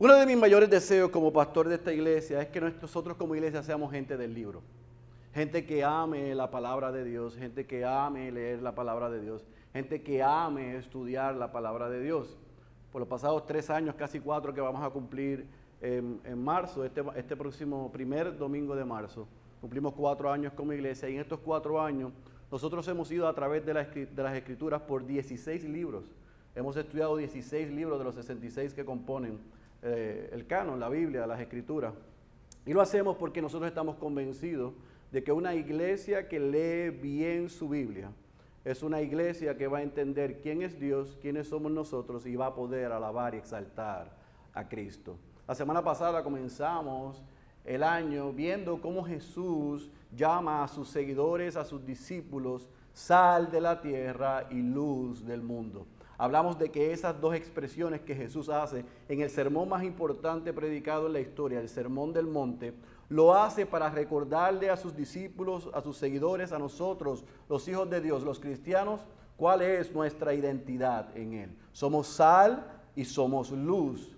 Uno de mis mayores deseos como pastor de esta iglesia es que nosotros como iglesia seamos gente del libro. Gente que ame la palabra de Dios, gente que ame leer la palabra de Dios, gente que ame estudiar la palabra de Dios. Por los pasados tres años, casi cuatro que vamos a cumplir en, marzo, este, este próximo primer domingo de marzo, cumplimos cuatro años como iglesia y en estos cuatro años nosotros hemos ido a través de, las escrituras por 16 libros. Hemos estudiado 16 libros de los 66 que componen eh, el canon, la Biblia, las escrituras. Y lo hacemos porque nosotros estamos convencidos de que una iglesia que lee bien su Biblia es una iglesia que va a entender quién es Dios, quiénes somos nosotros y va a poder alabar y exaltar a Cristo. La semana pasada comenzamos el año viendo cómo Jesús llama a sus seguidores, a sus discípulos, sal de la tierra y luz del mundo hablamos de que esas dos expresiones que Jesús hace en el sermón más importante predicado en la historia, el Sermón del Monte, lo hace para recordarle a sus discípulos, a sus seguidores, a nosotros, los hijos de Dios, los cristianos, cuál es nuestra identidad en Él. Somos sal y somos luz.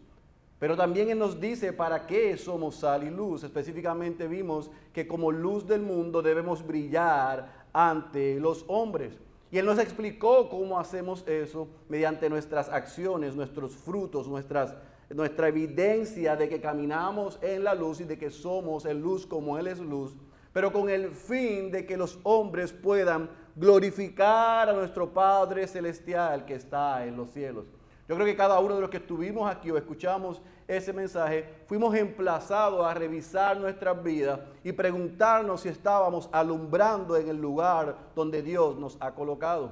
Pero también Él nos dice para qué somos sal y luz. Específicamente vimos que como luz del mundo debemos brillar ante los hombres. Y Él nos explicó cómo hacemos eso mediante nuestras acciones, nuestros frutos, nuestra evidencia de que caminamos en la luz y de que somos en luz como Él es luz, pero con el fin de que los hombres puedan glorificar a nuestro Padre Celestial que está en los cielos. Yo creo que cada uno de los que estuvimos aquí o escuchamos ese mensaje, fuimos emplazados a revisar nuestras vidas y preguntarnos si estábamos alumbrando en el lugar donde Dios nos ha colocado.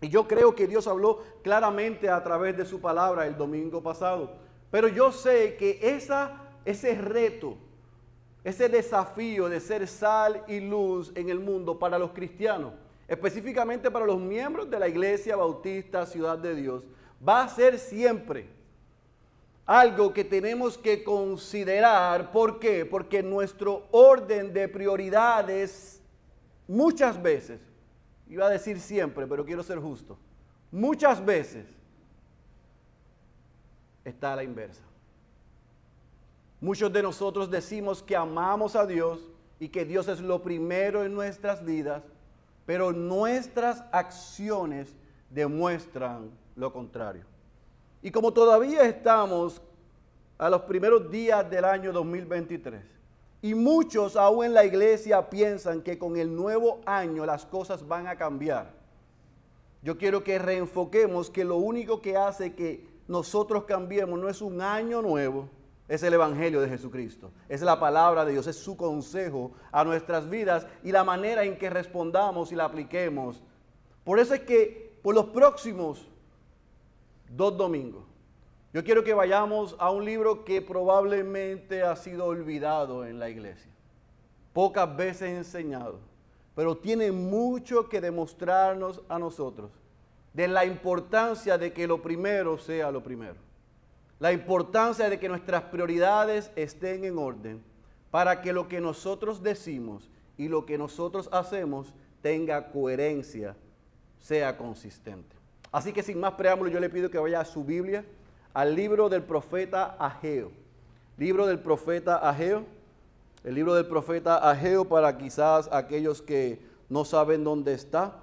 Y yo creo que Dios habló claramente a través de su palabra el domingo pasado. Pero yo sé que esa, ese reto, ese desafío de ser sal y luz en el mundo para los cristianos, específicamente para los miembros de la Iglesia Bautista Ciudad de Dios, va a ser siempre algo que tenemos que considerar. ¿Por qué? Porque nuestro orden de prioridades muchas veces, iba a decir siempre, pero quiero ser justo, muchas veces está a la inversa. Muchos de nosotros decimos que amamos a Dios y que Dios es lo primero en nuestras vidas, pero nuestras acciones demuestran lo contrario. Y como todavía estamos a los primeros días del año 2023, y muchos aún en la iglesia piensan que con el nuevo año las cosas van a cambiar, yo quiero que reenfoquemos que lo único que hace que nosotros cambiemos no es un año nuevo, es el Evangelio de Jesucristo, es la palabra de Dios, es su consejo a nuestras vidas y la manera en que respondamos y la apliquemos. Por eso es que por los próximos dos domingos. Yo quiero que vayamos a un libro que probablemente ha sido olvidado en la iglesia, pocas veces enseñado, pero tiene mucho que demostrarnos a nosotros de la importancia de que lo primero sea lo primero. La importancia de que nuestras prioridades estén en orden para que lo que nosotros decimos y lo que nosotros hacemos tenga coherencia, sea consistente. Así que sin más preámbulos, yo le pido que vaya a su Biblia, al libro del profeta Ageo. Libro del profeta Ageo. El libro del profeta Ageo para quizás aquellos que no saben dónde está.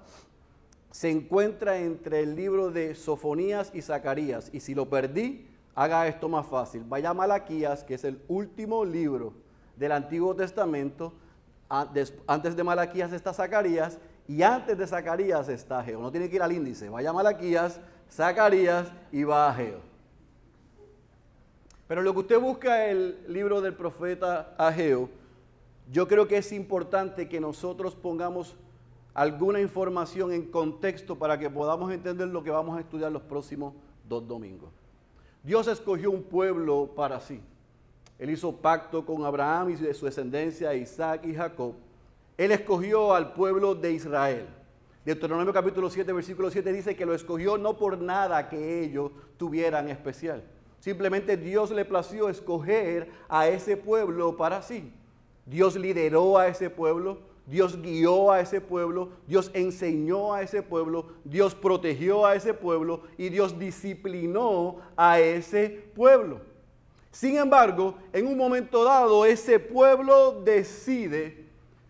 Se encuentra entre el libro de Sofonías y Zacarías. Y si lo perdí, haga esto más fácil. Vaya a Malaquías, que es el último libro del Antiguo Testamento. Antes de Malaquías está Zacarías y antes de Zacarías está Ageo. No tiene que ir al índice. Vaya a Malaquías, Zacarías y va a Ageo. Pero lo que usted busca el libro del profeta Ageo, yo creo que es importante que nosotros pongamos alguna información en contexto para que podamos entender lo que vamos a estudiar los próximos dos domingos. Dios escogió un pueblo para sí. Él hizo pacto con Abraham y de su descendencia, Isaac y Jacob él escogió al pueblo de Israel. Deuteronomio capítulo 7, versículo 7 dice que lo escogió no por nada que ellos tuvieran especial. Simplemente Dios le plació escoger a ese pueblo para sí. Dios lideró a ese pueblo, Dios guió a ese pueblo, Dios enseñó a ese pueblo, Dios protegió a ese pueblo y Dios disciplinó a ese pueblo. Sin embargo, en un momento dado, ese pueblo decide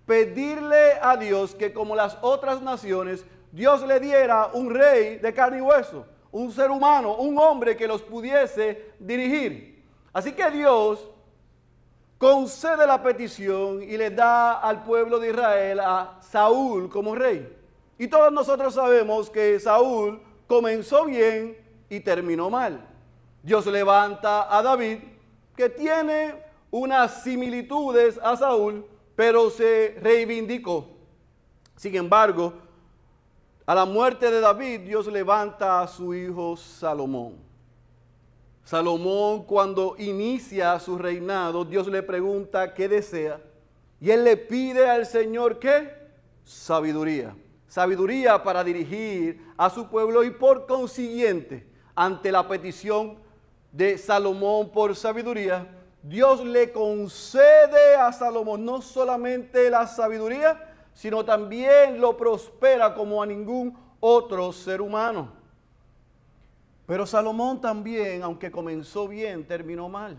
pedirle a Dios que como las otras naciones, Dios le diera un rey de carne y hueso, un ser humano, un hombre que los pudiese dirigir. Así que Dios concede la petición y le da al pueblo de Israel a Saúl como rey. Y todos nosotros sabemos que Saúl comenzó bien y terminó mal. Dios levanta a David, que tiene unas similitudes a Saúl, pero se reivindicó. Sin embargo, a la muerte de David, Dios levanta a su hijo Salomón. Salomón cuando inicia su reinado, Dios le pregunta qué desea. Y él le pide al Señor qué? Sabiduría. Sabiduría para dirigir a su pueblo y por consiguiente, ante la petición de Salomón por sabiduría, Dios le concede a Salomón no solamente la sabiduría, sino también lo prospera como a ningún otro ser humano. Pero Salomón también, aunque comenzó bien, terminó mal.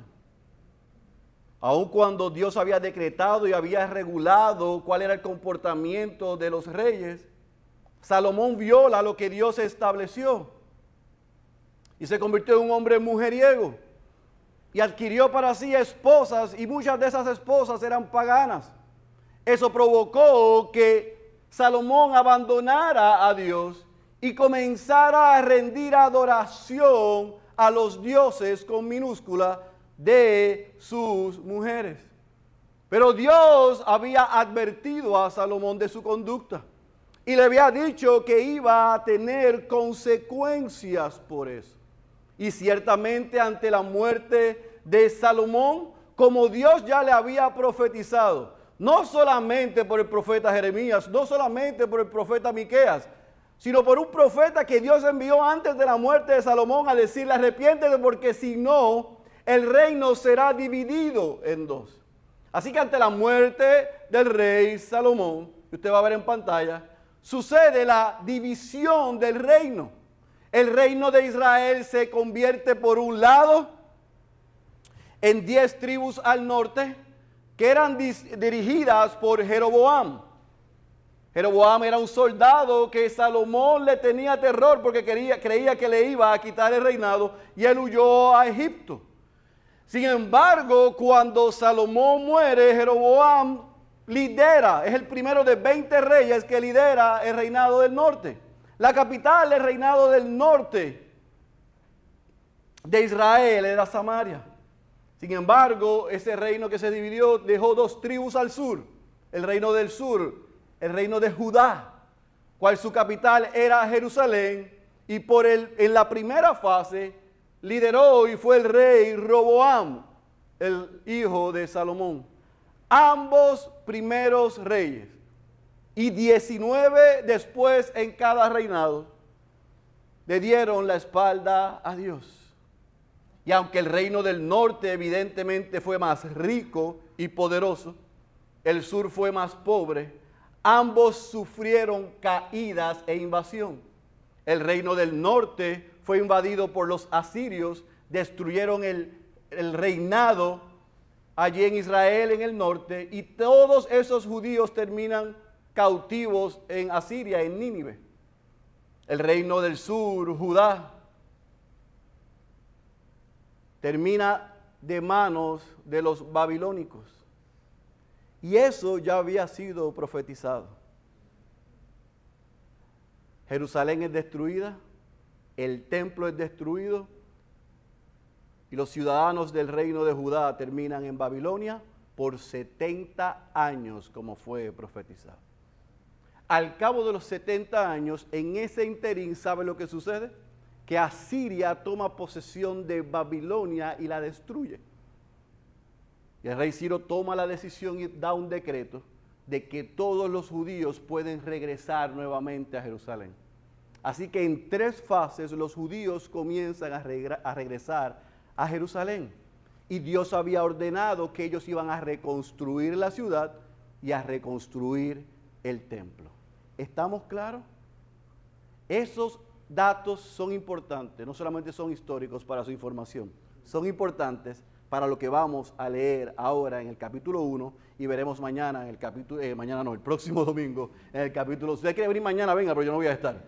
Aun cuando Dios había decretado y había regulado cuál era el comportamiento de los reyes, Salomón viola lo que Dios estableció y se convirtió en un hombre mujeriego y adquirió para sí esposas y muchas de esas esposas eran paganas. Eso provocó que Salomón abandonara a Dios y comenzara a rendir adoración a los dioses con minúscula de sus mujeres. Pero Dios había advertido a Salomón de su conducta y le había dicho que iba a tener consecuencias por eso. Y ciertamente ante la muerte de Salomón, como Dios ya le había profetizado, no solamente por el profeta Jeremías, no solamente por el profeta Miqueas, sino por un profeta que Dios envió antes de la muerte de Salomón a decirle arrepiéntete porque si no, el reino será dividido en dos. Así que ante la muerte del rey Salomón, que usted va a ver en pantalla, sucede la división del reino. El reino de Israel se convierte por un lado en diez tribus al norte que eran dirigidas por Jeroboam. Jeroboam era un soldado que Salomón le tenía terror porque creía que le iba a quitar el reinado y él huyó a Egipto. Sin embargo, cuando Salomón muere, Jeroboam lidera, es el primero de 20 reyes que lidera el reinado del norte. La capital del reinado del norte de Israel era Samaria. Sin embargo, ese reino que se dividió dejó dos tribus al sur. El reino del sur el reino de Judá, cual su capital era Jerusalén, y por el, en la primera fase lideró y fue el rey Roboam, el hijo de Salomón. Ambos primeros reyes y 19 después en cada reinado le dieron la espalda a Dios. Y aunque el reino del norte evidentemente fue más rico y poderoso, el sur fue más pobre ambos sufrieron caídas e invasión. El reino del norte fue invadido por los asirios, destruyeron el, reinado allí en Israel en el norte y todos esos judíos terminan cautivos en Asiria, en Nínive. El reino del sur, Judá, termina de manos de los babilónicos. Y eso ya había sido profetizado. Jerusalén es destruida, el templo es destruido y los ciudadanos del reino de Judá terminan en Babilonia por 70 años como fue profetizado. Al cabo de los 70 años, en ese interín, ¿sabe lo que sucede? Que Asiria toma posesión de Babilonia y la destruye. Y el rey Ciro toma la decisión y da un decreto de que todos los judíos pueden regresar nuevamente a Jerusalén. Así que en tres fases los judíos comienzan a, regresar a Jerusalén. Y Dios había ordenado que ellos iban a reconstruir la ciudad y a reconstruir el templo. ¿Estamos claros? Esos datos son importantes, no solamente son históricos para su información, son importantes para lo que vamos a leer ahora en el capítulo 1 y veremos mañana en el capítulo, eh, mañana no, el próximo domingo en el capítulo, si usted quiere venir mañana, venga, pero yo no voy a estar,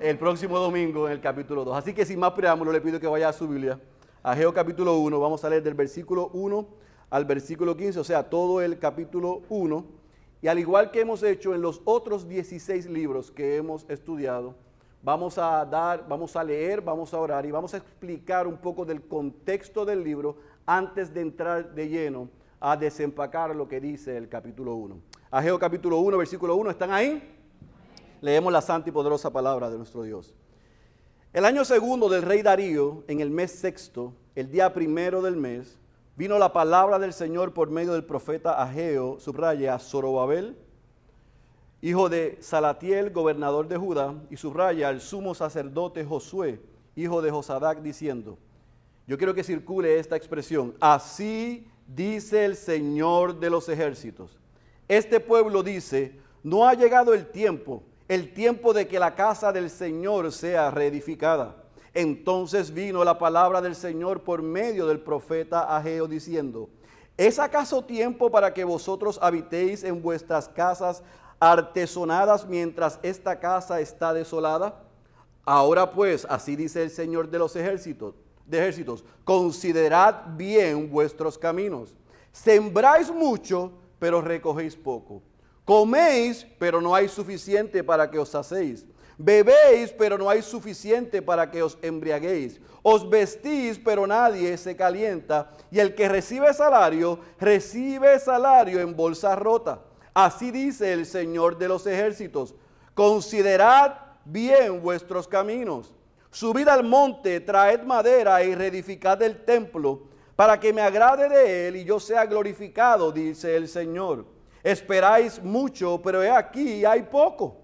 el próximo domingo en el capítulo 2. Así que sin más preámbulo le pido que vaya a su Biblia, a Geo capítulo 1, vamos a leer del versículo 1 al versículo 15, o sea, todo el capítulo 1, y al igual que hemos hecho en los otros 16 libros que hemos estudiado, vamos a dar, vamos a leer, vamos a orar y vamos a explicar un poco del contexto del libro antes de entrar de lleno a desempacar lo que dice el capítulo 1. Ageo capítulo 1, versículo 1, ¿están ahí? Leemos la santa y poderosa palabra de nuestro Dios. El año segundo del rey Darío, en el mes sexto, el día primero del mes, vino la palabra del Señor por medio del profeta Ageo, subraya, a Zorobabel, hijo de Salatiel, gobernador de Judá, y subraya al sumo sacerdote Josué, hijo de Josadac, diciendo, yo quiero que circule esta expresión, así dice el Señor de los ejércitos. Este pueblo dice, no ha llegado el tiempo, el tiempo de que la casa del Señor sea reedificada. Entonces vino la palabra del Señor por medio del profeta Ageo diciendo, ¿es acaso tiempo para que vosotros habitéis en vuestras casas artesonadas mientras esta casa está desolada? Ahora pues, así dice el Señor de los ejércitos, ejércitos, considerad bien vuestros caminos. Sembráis mucho, pero recogéis poco. Coméis, pero no hay suficiente para que os hacéis. Bebéis, pero no hay suficiente para que os embriaguéis. Os vestís, pero nadie se calienta. Y el que recibe salario, recibe salario en bolsa rota. Así dice el Señor de los ejércitos. Considerad bien vuestros caminos. Subid al monte, traed madera y reedificad el templo, para que me agrade de él y yo sea glorificado, dice el Señor. Esperáis mucho, pero he aquí hay poco.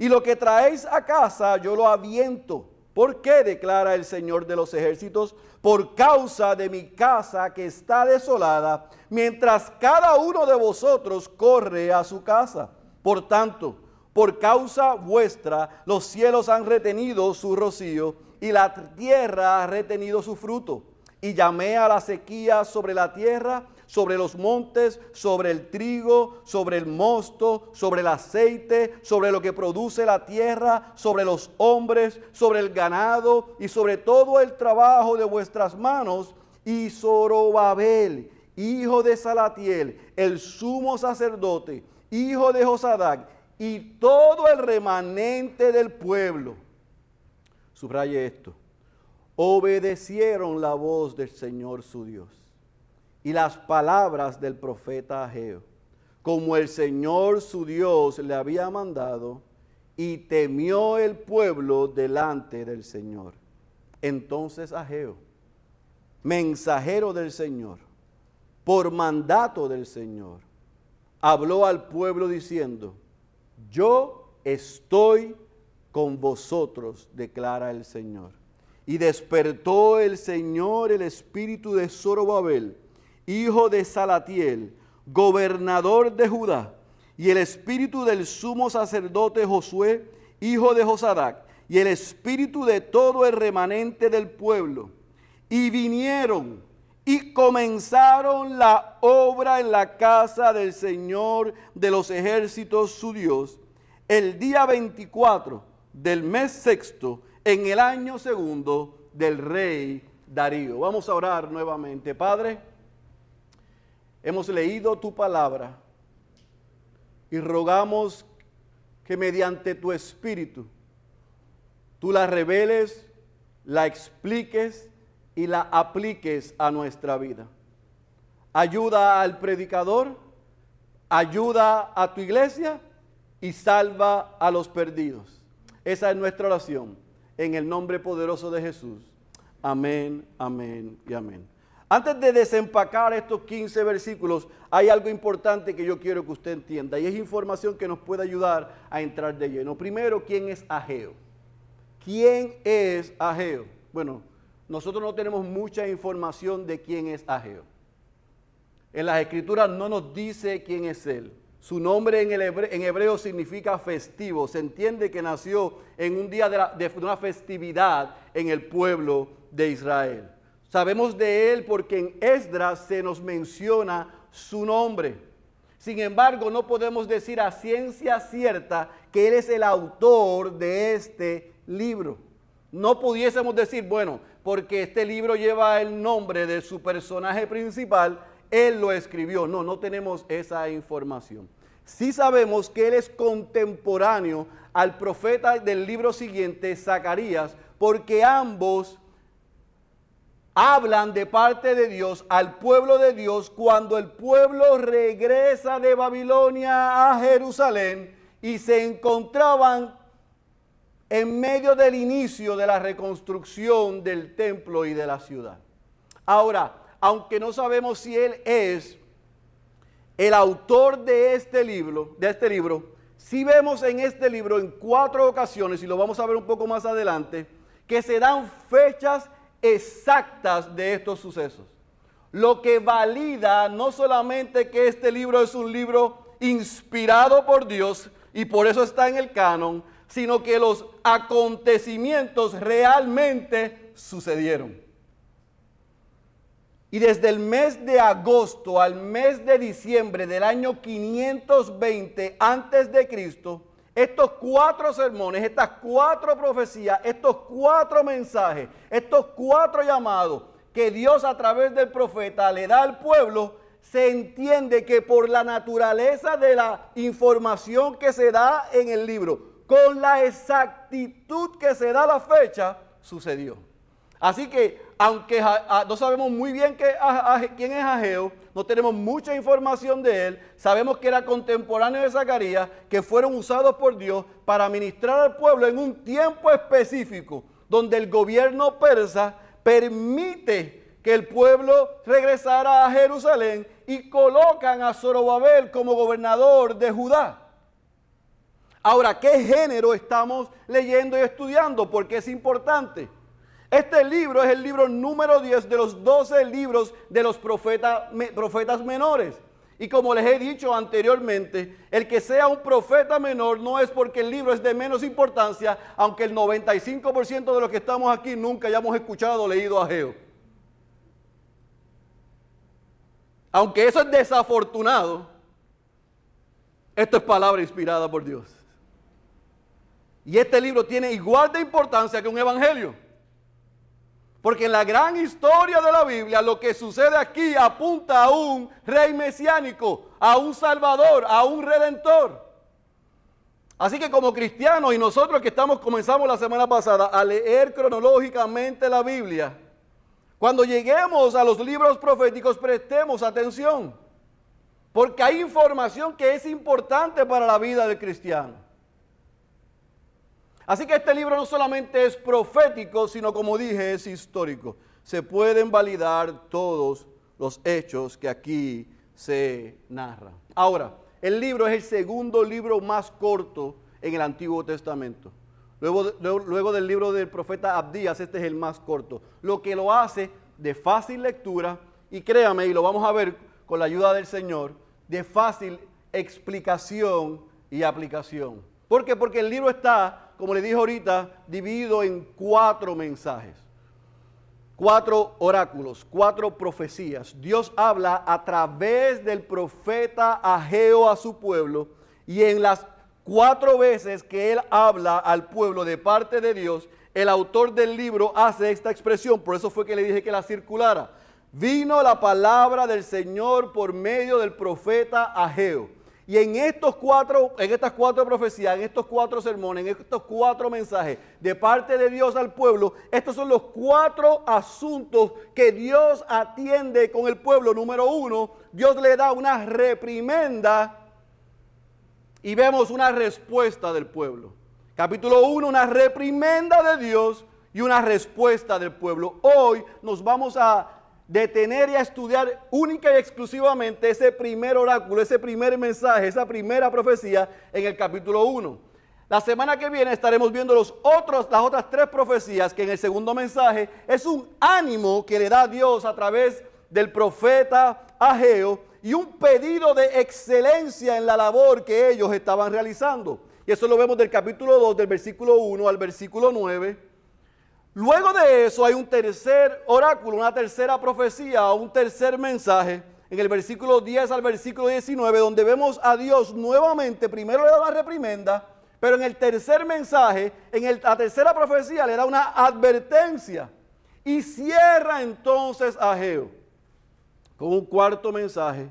Y lo que traéis a casa yo lo aviento. ¿Por qué? declara el Señor de los ejércitos. Por causa de mi casa que está desolada, mientras cada uno de vosotros corre a su casa. Por tanto, por causa vuestra, los cielos han retenido su rocío y la tierra ha retenido su fruto. Y llamé a la sequía sobre la tierra sobre los montes, sobre el trigo, sobre el mosto, sobre el aceite, sobre lo que produce la tierra, sobre los hombres, sobre el ganado y sobre todo el trabajo de vuestras manos. Y Zorobabel, hijo de Salatiel, el sumo sacerdote, hijo de Josadac, y todo el remanente del pueblo. Subraye esto. Obedecieron la voz del Señor su Dios y las palabras del profeta Ageo, como el Señor su Dios le había mandado, y temió el pueblo delante del Señor. Entonces Ageo, mensajero del Señor, por mandato del Señor, habló al pueblo diciendo, yo estoy con vosotros, declara el Señor. Y despertó el Señor el espíritu de Zorobabel, hijo de Salatiel, gobernador de Judá, y el espíritu del sumo sacerdote Josué, hijo de Josadac, y el espíritu de todo el remanente del pueblo. Y vinieron y comenzaron la obra en la casa del Señor de los ejércitos su Dios, el día 24 del mes sexto, en el año segundo del rey Darío. Vamos a orar nuevamente, Padre. Hemos leído tu palabra y rogamos que mediante tu espíritu tú la reveles, la expliques y la apliques a nuestra vida. Ayuda al predicador, ayuda a tu iglesia y salva a los perdidos. Esa es nuestra oración en el nombre poderoso de Jesús. Amén, amén y amén. Antes de desempacar estos 15 versículos, hay algo importante que yo quiero que usted entienda y es información que nos puede ayudar a entrar de lleno. Primero, ¿quién es Ageo? ¿Quién es Ageo? Bueno, nosotros no tenemos mucha información de quién es Ageo. En las escrituras no nos dice quién es él. Su nombre en, hebreo, significa festivo. Se entiende que nació en un día de una festividad en el pueblo de Israel. Sabemos de él porque en Esdras se nos menciona su nombre. Sin embargo, no podemos decir a ciencia cierta que él es el autor de este libro. No pudiésemos decir, bueno, porque este libro lleva el nombre de su personaje principal, él lo escribió. No, no tenemos esa información. Sí sabemos que él es contemporáneo al profeta del libro siguiente, Zacarías, porque ambos hablan de parte de Dios al pueblo de Dios cuando el pueblo regresa de Babilonia a Jerusalén y se encontraban en medio del inicio de la reconstrucción del templo y de la ciudad. Ahora, aunque no sabemos si él es el autor de este libro, de este libro, si vemos en este libro en cuatro ocasiones, y lo vamos a ver un poco más adelante, que se dan fechas exactas de estos sucesos. Lo que valida no solamente que este libro es un libro inspirado por Dios y por eso está en el canon, sino que los acontecimientos realmente sucedieron. Y desde el mes de agosto al mes de diciembre del año 520 antes de Cristo, estos cuatro sermones, estas cuatro profecías, estos cuatro mensajes, estos cuatro llamados que Dios a través del profeta le da al pueblo, se entiende que por la naturaleza de la información que se da en el libro, con la exactitud que se da la fecha, sucedió. Así que, aunque no sabemos muy bien quién es Ageo, no tenemos mucha información de él, sabemos que era contemporáneo de Zacarías, que fueron usados por Dios para ministrar al pueblo en un tiempo específico, donde el gobierno persa permite que el pueblo regresara a Jerusalén y colocan a Zorobabel como gobernador de Judá. Ahora, ¿qué género estamos leyendo y estudiando? Porque es importante. Este libro es el libro número 10 de los 12 libros de los profetas menores. Y como les he dicho anteriormente, el que sea un profeta menor no es porque el libro es de menos importancia, aunque el 95% de los que estamos aquí nunca hayamos escuchado o leído a Geo. Aunque eso es desafortunado, esto es palabra inspirada por Dios. Y este libro tiene igual de importancia que un evangelio. Porque en la gran historia de la Biblia lo que sucede aquí apunta a un rey mesiánico, a un salvador, a un redentor. Así que como cristianos y nosotros que estamos comenzamos la semana pasada a leer cronológicamente la Biblia, cuando lleguemos a los libros proféticos prestemos atención, porque hay información que es importante para la vida del cristiano. Así que este libro no solamente es profético, sino como dije, es histórico. Se pueden validar todos los hechos que aquí se narran. Ahora, el libro es el segundo libro más corto en el Antiguo Testamento. Luego, luego, del libro del profeta Abdías, este es el más corto. Lo que lo hace de fácil lectura y créame, y lo vamos a ver con la ayuda del Señor, de fácil explicación y aplicación. ¿Por qué? Porque el libro está como le dije ahorita, dividido en cuatro mensajes, cuatro oráculos, cuatro profecías. Dios habla a través del profeta Ageo a su pueblo y en las cuatro veces que él habla al pueblo de parte de Dios, el autor del libro hace esta expresión, por eso fue que le dije que la circulara. Vino la palabra del Señor por medio del profeta Ageo. Y en estos cuatro, en estas cuatro profecías, en estos cuatro sermones, en estos cuatro mensajes de parte de Dios al pueblo, estos son los cuatro asuntos que Dios atiende con el pueblo. Número uno, Dios le da una reprimenda y vemos una respuesta del pueblo. Capítulo 1, una reprimenda de Dios y una respuesta del pueblo. Hoy nos vamos a detener y estudiar única y exclusivamente ese primer oráculo, ese primer mensaje, esa primera profecía en el capítulo 1. La semana que viene estaremos viendo los otros, las otras tres profecías que en el segundo mensaje es un ánimo que le da Dios a través del profeta Ageo y un pedido de excelencia en la labor que ellos estaban realizando. Y eso lo vemos del capítulo 2, del versículo 1 al versículo 9 Luego de eso hay un tercer oráculo, una tercera profecía, un tercer mensaje en el versículo 10 al versículo 19, donde vemos a Dios nuevamente, primero le da una reprimenda, pero en el tercer mensaje, en la tercera profecía le da una advertencia y cierra entonces a Geo con un cuarto mensaje,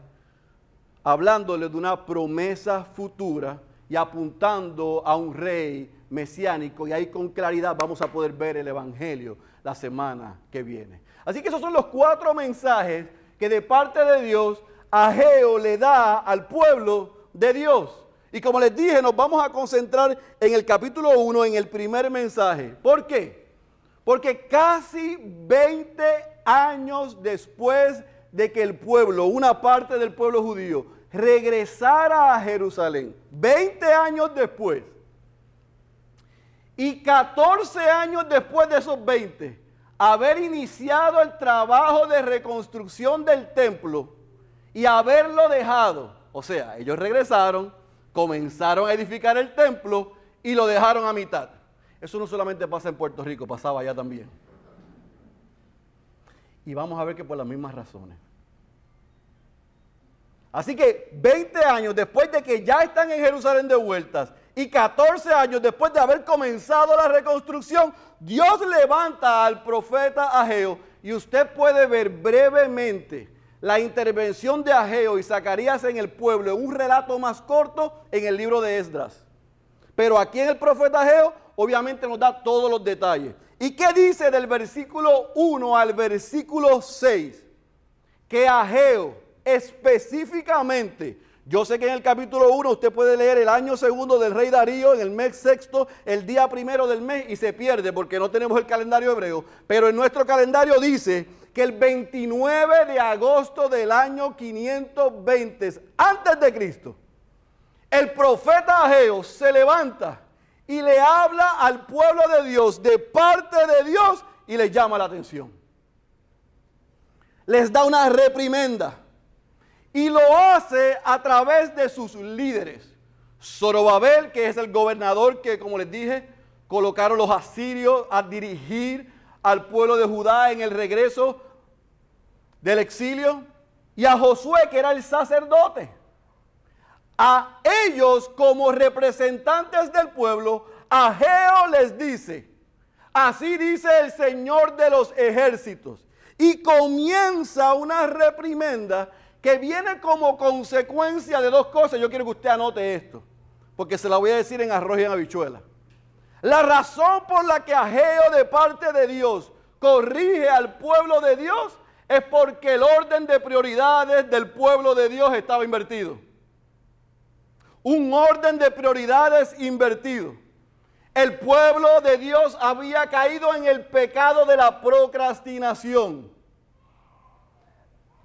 hablándole de una promesa futura y apuntando a un rey mesiánico y ahí con claridad vamos a poder ver el Evangelio la semana que viene. Así que esos son los cuatro mensajes que de parte de Dios Ageo le da al pueblo de Dios. Y como les dije, nos vamos a concentrar en el capítulo 1, en el primer mensaje. ¿Por qué? Porque casi 20 años después de que el pueblo, una parte del pueblo judío, regresara a Jerusalén, 20 años después, y 14 años después de esos 20, haber iniciado el trabajo de reconstrucción del templo y haberlo dejado. O sea, ellos regresaron, comenzaron a edificar el templo y lo dejaron a mitad. Eso no solamente pasa en Puerto Rico, pasaba allá también. Y vamos a ver que por las mismas razones. Así que 20 años después de que ya están en Jerusalén de vueltas y 14 años después de haber comenzado la reconstrucción, Dios levanta al profeta Ageo y usted puede ver brevemente la intervención de Ageo y Zacarías en el pueblo en un relato más corto en el libro de Esdras. Pero aquí en el profeta Ageo obviamente nos da todos los detalles. ¿Y qué dice del versículo 1 al versículo 6? Que Ageo específicamente yo sé que en el capítulo 1 usted puede leer el año segundo del rey Darío, en el mes sexto, el día primero del mes, y se pierde porque no tenemos el calendario hebreo. Pero en nuestro calendario dice que el 29 de agosto del año 520 antes de Cristo, el profeta Ageo se levanta y le habla al pueblo de Dios de parte de Dios y les llama la atención. Les da una reprimenda y lo hace a través de sus líderes. Zorobabel, que es el gobernador que, como les dije, colocaron los asirios a dirigir al pueblo de Judá en el regreso del exilio. Y a Josué, que era el sacerdote. A ellos, como representantes del pueblo, a Geo les dice, así dice el Señor de los ejércitos. Y comienza una reprimenda que viene como consecuencia de dos cosas. Yo quiero que usted anote esto, porque se la voy a decir en arroz y en habichuela. La razón por la que Ageo de parte de Dios corrige al pueblo de Dios es porque el orden de prioridades del pueblo de Dios estaba invertido. Un orden de prioridades invertido. El pueblo de Dios había caído en el pecado de la procrastinación.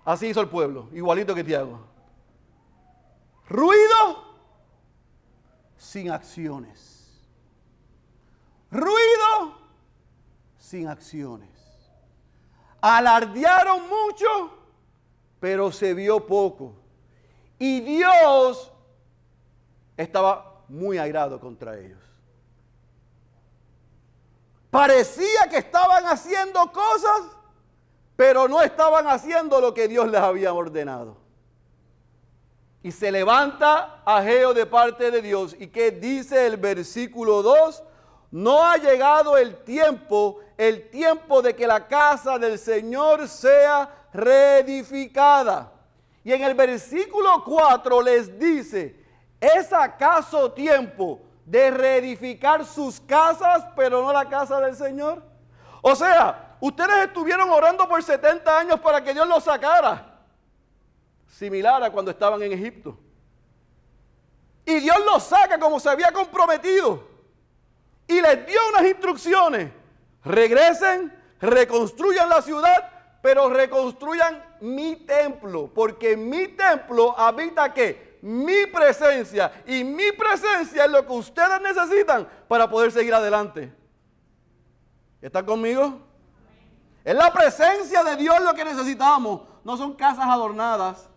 Así hizo el pueblo, igualito que Tiago. Ruido sin acciones. Ruido sin acciones. Alardearon mucho, pero se vio poco. Y Dios estaba muy airado contra ellos. Parecía que estaban haciendo cosas pero no estaban haciendo lo que Dios les había ordenado. Y se levanta Ageo de parte de Dios. ¿Y qué dice el versículo 2? No ha llegado el tiempo, el tiempo de que la casa del Señor sea reedificada. Y en el versículo 4 les dice, ¿es acaso tiempo de reedificar sus casas, pero no la casa del Señor? O sea, Ustedes estuvieron orando por 70 años para que Dios los sacara. Similar a cuando estaban en Egipto. Y Dios los saca como se había comprometido. Y les dio unas instrucciones. Regresen, reconstruyan la ciudad, pero reconstruyan mi templo. Porque mi templo habita qué? Mi presencia. Y mi presencia es lo que ustedes necesitan para poder seguir adelante. ¿Están conmigo? Es la presencia de Dios lo que necesitamos. No son casas adornadas.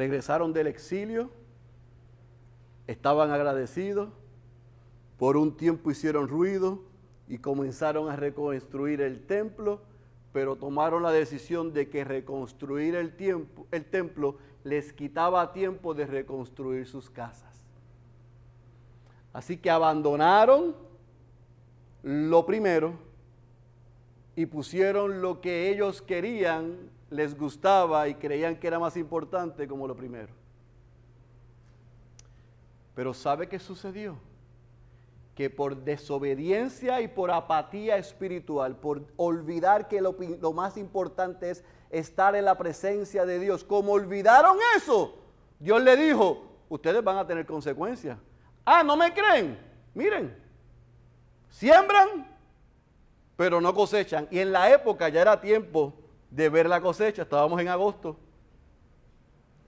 regresaron del exilio, estaban agradecidos, por un tiempo hicieron ruido y comenzaron a reconstruir el templo, pero tomaron la decisión de que reconstruir el, el templo les quitaba tiempo de reconstruir sus casas. Así que abandonaron lo primero y pusieron lo que ellos querían, les gustaba y creían que era más importante como lo primero. Pero ¿sabe qué sucedió? Que por desobediencia y por apatía espiritual, por olvidar que lo, más importante es estar en la presencia de Dios, como olvidaron eso, Dios le dijo, ustedes van a tener consecuencias. Ah, ¿no me creen? Miren, siembran, pero no cosechan. Y en la época ya era tiempo de ver la cosecha, estábamos en agosto.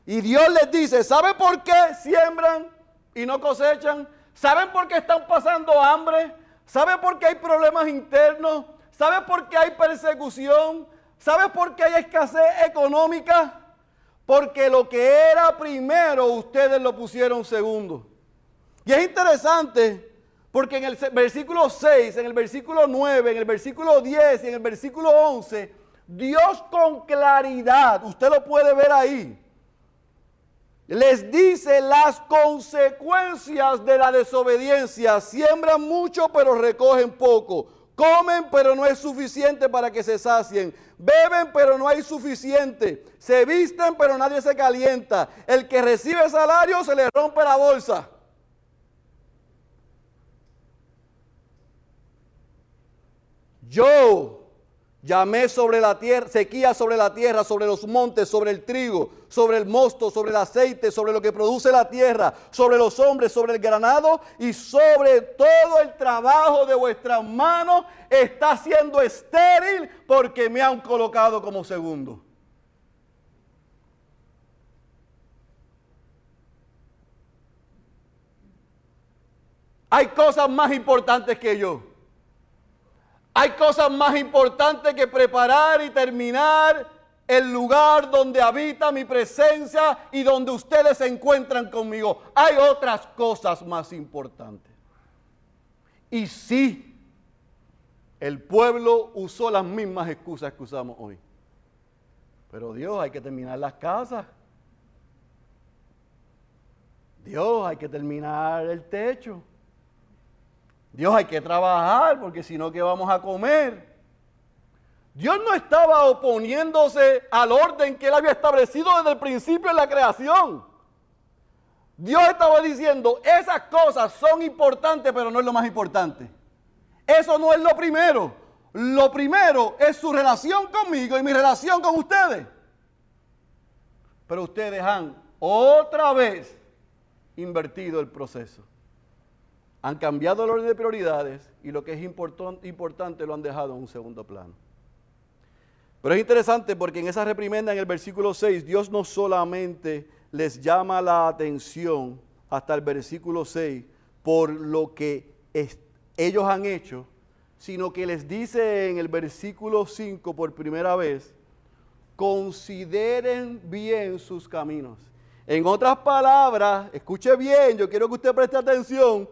Y Dios les dice, ¿sabe por qué siembran y no cosechan? ¿Saben por qué están pasando hambre? ¿Saben por qué hay problemas internos? ¿Saben por qué hay persecución? ¿Sabe por qué hay escasez económica? Porque lo que era primero ustedes lo pusieron segundo. Y es interesante porque en el versículo 6, en el versículo 9, en el versículo 10 y en el versículo 11, Dios con claridad, usted lo puede ver ahí, les dice las consecuencias de la desobediencia. Siembran mucho pero recogen poco. Comen pero no es suficiente para que se sacien. Beben pero no hay suficiente. Se visten pero nadie se calienta. El que recibe salario se le rompe la bolsa. Yo llamé sobre la tierra, sequía sobre la tierra, sobre los montes, sobre el trigo, sobre el mosto, sobre el aceite, sobre lo que produce la tierra, sobre los hombres, sobre el granado y sobre todo el trabajo de vuestras manos está siendo estéril porque me han colocado como segundo. Hay cosas más importantes que yo. Hay cosas más importantes que preparar y terminar el lugar donde habita mi presencia y donde ustedes se encuentran conmigo. Hay otras cosas más importantes. Y sí, el pueblo usó las mismas excusas que usamos hoy. Pero Dios, hay que terminar las casas. Dios, hay que terminar el techo. Dios hay que trabajar porque si no, ¿qué vamos a comer? Dios no estaba oponiéndose al orden que él había establecido desde el principio en la creación. Dios estaba diciendo, esas cosas son importantes, pero no es lo más importante. Eso no es lo primero. Lo primero es su relación conmigo y mi relación con ustedes. Pero ustedes han otra vez invertido el proceso han cambiado el orden de prioridades y lo que es importante lo han dejado en un segundo plano. Pero es interesante porque en esa reprimenda en el versículo 6, Dios no solamente les llama la atención hasta el versículo 6 por lo que ellos han hecho, sino que les dice en el versículo 5 por primera vez, consideren bien sus caminos. En otras palabras, escuche bien, yo quiero que usted preste atención,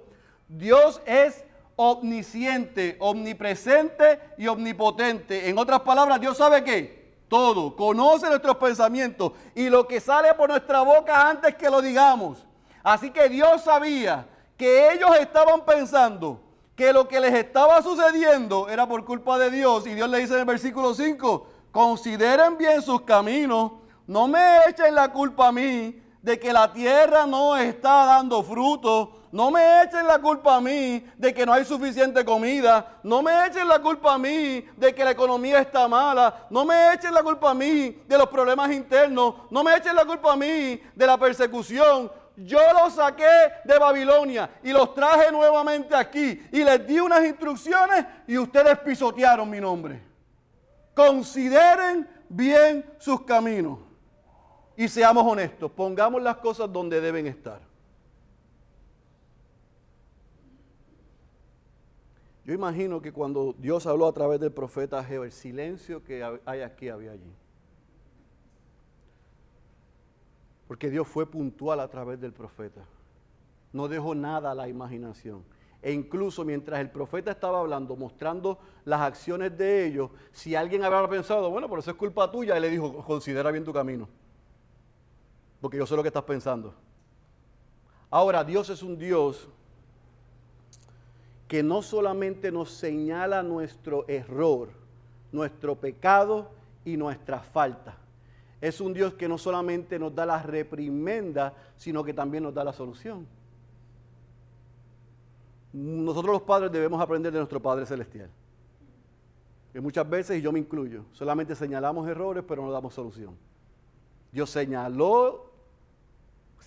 Dios es omnisciente, omnipresente y omnipotente. En otras palabras, Dios sabe qué? Todo. Conoce nuestros pensamientos y lo que sale por nuestra boca antes que lo digamos. Así que Dios sabía que ellos estaban pensando que lo que les estaba sucediendo era por culpa de Dios. Y Dios le dice en el versículo 5, consideren bien sus caminos, no me echen la culpa a mí de que la tierra no está dando fruto no me echen la culpa a mí de que no hay suficiente comida. No me echen la culpa a mí de que la economía está mala. No me echen la culpa a mí de los problemas internos. No me echen la culpa a mí de la persecución. Yo los saqué de Babilonia y los traje nuevamente aquí y les di unas instrucciones y ustedes pisotearon mi nombre. Consideren bien sus caminos y seamos honestos, pongamos las cosas donde deben estar. Yo imagino que cuando Dios habló a través del profeta Ageo, el silencio que hay aquí había allí. Porque Dios fue puntual a través del profeta. No dejó nada a la imaginación. E incluso mientras el profeta estaba hablando, mostrando las acciones de ellos, si alguien había pensado, bueno, por eso es culpa tuya, él le dijo, considera bien tu camino. Porque yo sé lo que estás pensando. Ahora, Dios es un Dios que no solamente nos señala nuestro error, nuestro pecado y nuestra falta, es un Dios que no solamente nos da la reprimenda, sino que también nos da la solución. Nosotros los padres debemos aprender de nuestro Padre Celestial. Que muchas veces, y yo me incluyo, solamente señalamos errores, pero no damos solución. Dios señaló,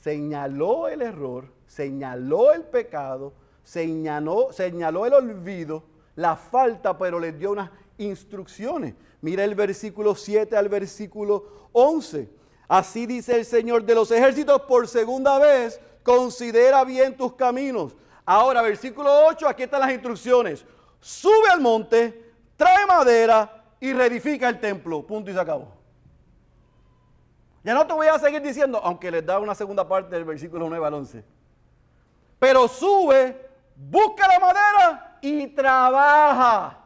señaló el error, señaló el pecado, señaló, señaló el olvido, la falta, pero les dio unas instrucciones. Mira el versículo 7 al versículo 11. Así dice el Señor de los ejércitos por segunda vez, considera bien tus caminos. Ahora, versículo 8, aquí están las instrucciones. Sube al monte, trae madera y reedifica el templo. Punto y se acabó. Ya no te voy a seguir diciendo, aunque les da una segunda parte del versículo 9 al 11. Pero sube, busca la madera y trabaja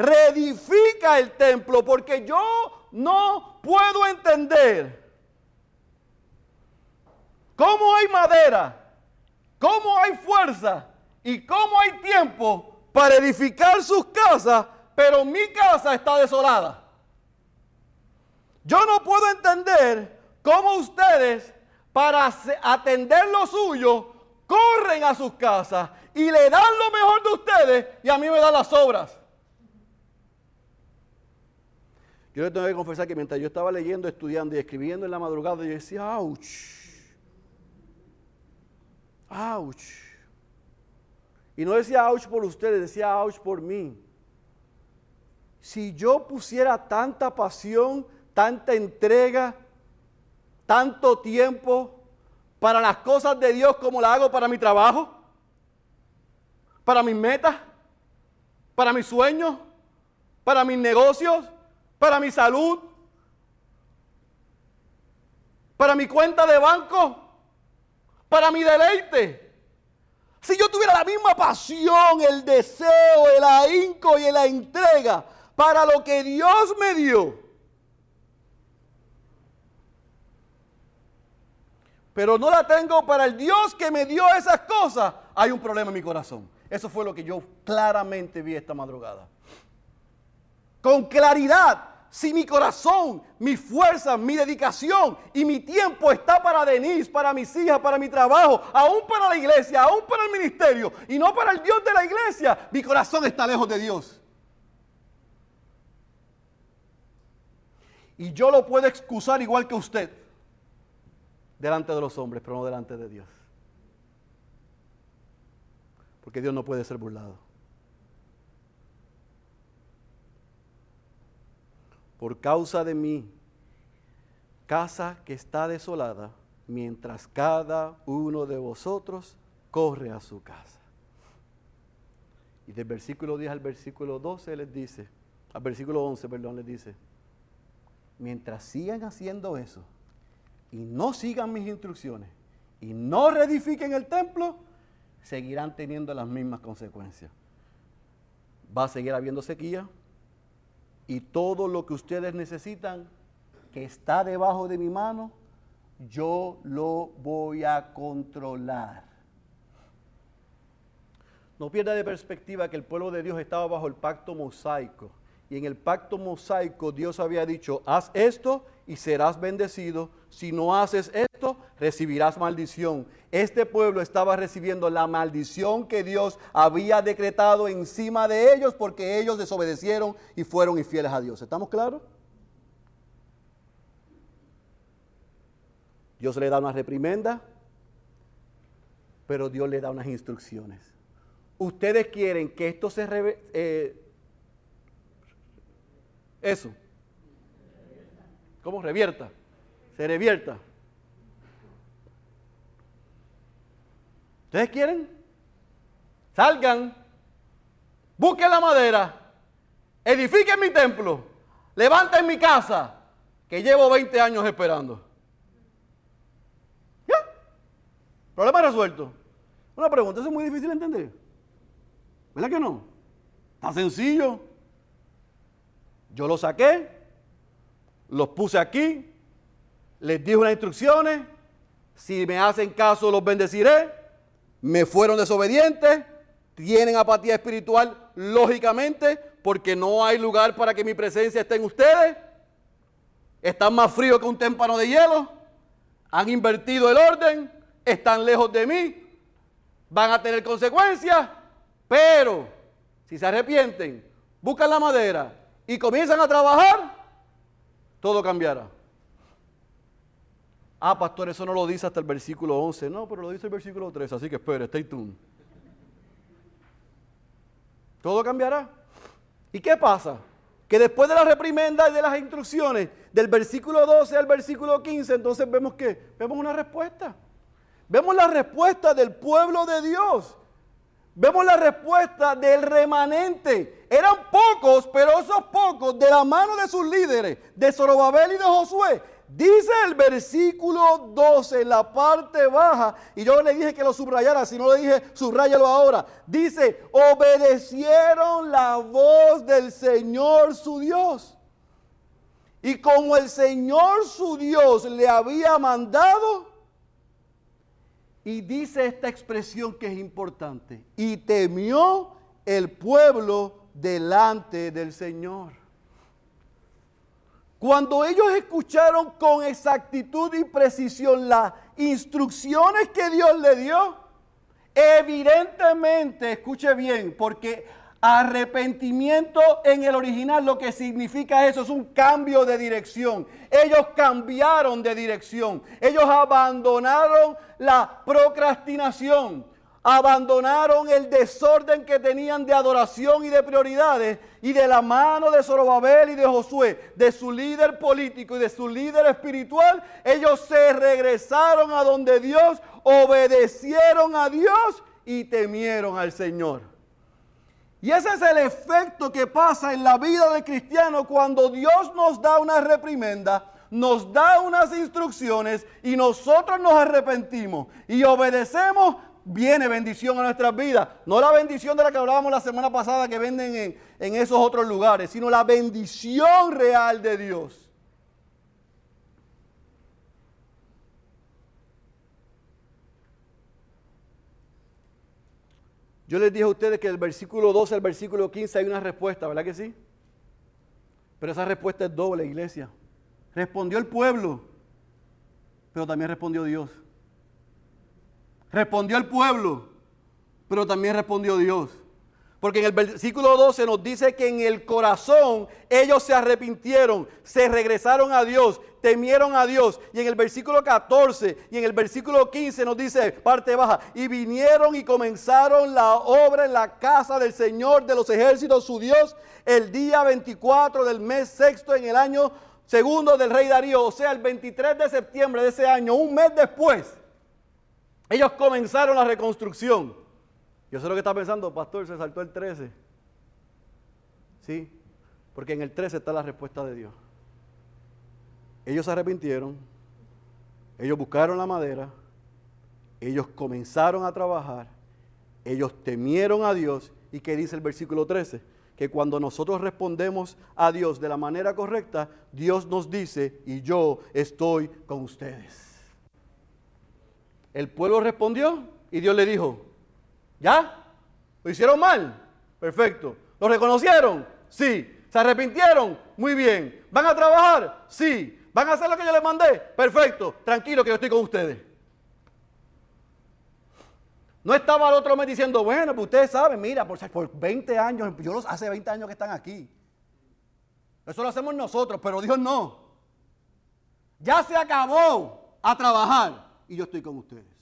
reedifica el templo, porque yo no puedo entender cómo hay madera, cómo hay fuerza y cómo hay tiempo para edificar sus casas, pero mi casa está desolada. Yo no puedo entender cómo ustedes, para atender lo suyo, corren a sus casas y le dan lo mejor de ustedes y a mí me dan las obras. Yo le tengo que confesar que mientras yo estaba leyendo, estudiando y escribiendo en la madrugada, yo decía, ¡auch! ¡auch! Y no decía ouch por ustedes, decía ouch por mí. Si yo pusiera tanta pasión, tanta entrega, tanto tiempo para las cosas de Dios como la hago para mi trabajo, para mis metas, para mis sueños, para mis negocios, para mi salud, para mi cuenta de banco, para mi deleite. Si yo tuviera la misma pasión, el deseo, el ahínco y la entrega para lo que Dios me dio, pero no la tengo para el Dios que me dio esas cosas, hay un problema en mi corazón. Eso fue lo que yo claramente vi esta madrugada. Con claridad, si mi corazón, mi fuerza, mi dedicación y mi tiempo está para Denise, para mis hijas, para mi trabajo, aún para la iglesia, aún para el ministerio y no para el Dios de la iglesia, mi corazón está lejos de Dios. Y yo lo puedo excusar igual que usted, delante de los hombres, pero no delante de Dios. Porque Dios no puede ser burlado. por causa de mí, casa que está desolada, mientras cada uno de vosotros corre a su casa. Y del versículo 10 al versículo 12 les dice, al versículo 11, perdón, les dice, mientras sigan haciendo eso y no sigan mis instrucciones y no reedifiquen el templo, seguirán teniendo las mismas consecuencias. Va a seguir habiendo sequía, y todo lo que ustedes necesitan, que está debajo de mi mano, yo lo voy a controlar. No pierda de perspectiva que el pueblo de Dios estaba bajo el pacto mosaico. Y en el pacto mosaico Dios había dicho, haz esto y serás bendecido. Si no haces esto, recibirás maldición. Este pueblo estaba recibiendo la maldición que Dios había decretado encima de ellos porque ellos desobedecieron y fueron infieles a Dios. ¿Estamos claros? Dios le da una reprimenda, pero Dios le da unas instrucciones. Ustedes quieren que esto se... Eh, eso ¿Cómo? Revierta. Se revierta. ¿Ustedes quieren? Salgan, busquen la madera, edifiquen mi templo, levanten mi casa, que llevo 20 años esperando. Problema resuelto. Una pregunta, eso es muy difícil de entender. ¿Verdad que no? Está sencillo. Yo lo saqué, los puse aquí, les dije unas instrucciones, si me hacen caso los bendeciré, me fueron desobedientes, tienen apatía espiritual, lógicamente, porque no hay lugar para que mi presencia esté en ustedes, están más fríos que un témpano de hielo, han invertido el orden, están lejos de mí, van a tener consecuencias, pero si se arrepienten, buscan la madera y comienzan a trabajar, todo cambiará. Ah, pastor, eso no lo dice hasta el versículo 11. No, pero lo dice el versículo 3, así que espere, stay tuned. Todo cambiará. ¿Y qué pasa? Que después de la reprimenda y de las instrucciones, del versículo 12 al versículo 15, entonces vemos que vemos una respuesta. Vemos la respuesta del pueblo de Dios. Vemos la respuesta del remanente. Eran pocos, pero esos pocos, de la mano de sus líderes, de Zorobabel y de Josué, Dice el versículo 12 en la parte baja, y yo le dije que lo subrayara, si no le dije, subrayalo ahora. Dice, obedecieron la voz del Señor su Dios. Y como el Señor su Dios le había mandado, y dice esta expresión que es importante, y temió el pueblo delante del Señor. Cuando ellos escucharon con exactitud y precisión las instrucciones que Dios le dio, evidentemente, escuche bien, porque arrepentimiento en el original lo que significa eso es un cambio de dirección. Ellos cambiaron de dirección. Ellos abandonaron la procrastinación abandonaron el desorden que tenían de adoración y de prioridades y de la mano de Zorobabel y de Josué, de su líder político y de su líder espiritual, ellos se regresaron a donde Dios, obedecieron a Dios y temieron al Señor. Y ese es el efecto que pasa en la vida del cristiano cuando Dios nos da una reprimenda, nos da unas instrucciones y nosotros nos arrepentimos y obedecemos viene bendición a nuestras vidas. No la bendición de la que hablábamos la semana pasada que venden en, en esos otros lugares, sino la bendición real de Dios. Yo les dije a ustedes que el versículo 12 al versículo 15 hay una respuesta, ¿verdad que sí? Pero esa respuesta es doble, iglesia. Respondió el pueblo, pero también respondió Dios. Respondió el pueblo, pero también respondió Dios. Porque en el versículo 12 nos dice que en el corazón ellos se arrepintieron, se regresaron a Dios, temieron a Dios. Y en el versículo 14 y en el versículo 15 nos dice, parte baja, y vinieron y comenzaron la obra en la casa del Señor de los ejércitos, su Dios, el día 24 del mes sexto en el año segundo del rey Darío, o sea, el 23 de septiembre de ese año, un mes después. Ellos comenzaron la reconstrucción. Yo sé lo que está pensando, pastor, se saltó el 13. Sí, porque en el 13 está la respuesta de Dios. Ellos se arrepintieron, ellos buscaron la madera, ellos comenzaron a trabajar, ellos temieron a Dios. ¿Y qué dice el versículo 13? Que cuando nosotros respondemos a Dios de la manera correcta, Dios nos dice, y yo estoy con ustedes. El pueblo respondió y Dios le dijo, ¿ya? ¿Lo hicieron mal? Perfecto. ¿Lo reconocieron? Sí. ¿Se arrepintieron? Muy bien. ¿Van a trabajar? Sí. ¿Van a hacer lo que yo les mandé? Perfecto. Tranquilo que yo estoy con ustedes. No estaba el otro mes diciendo, bueno, pues ustedes saben, mira, por, por 20 años, yo los hace 20 años que están aquí. Eso lo hacemos nosotros, pero Dios no. Ya se acabó a trabajar y yo estoy con ustedes.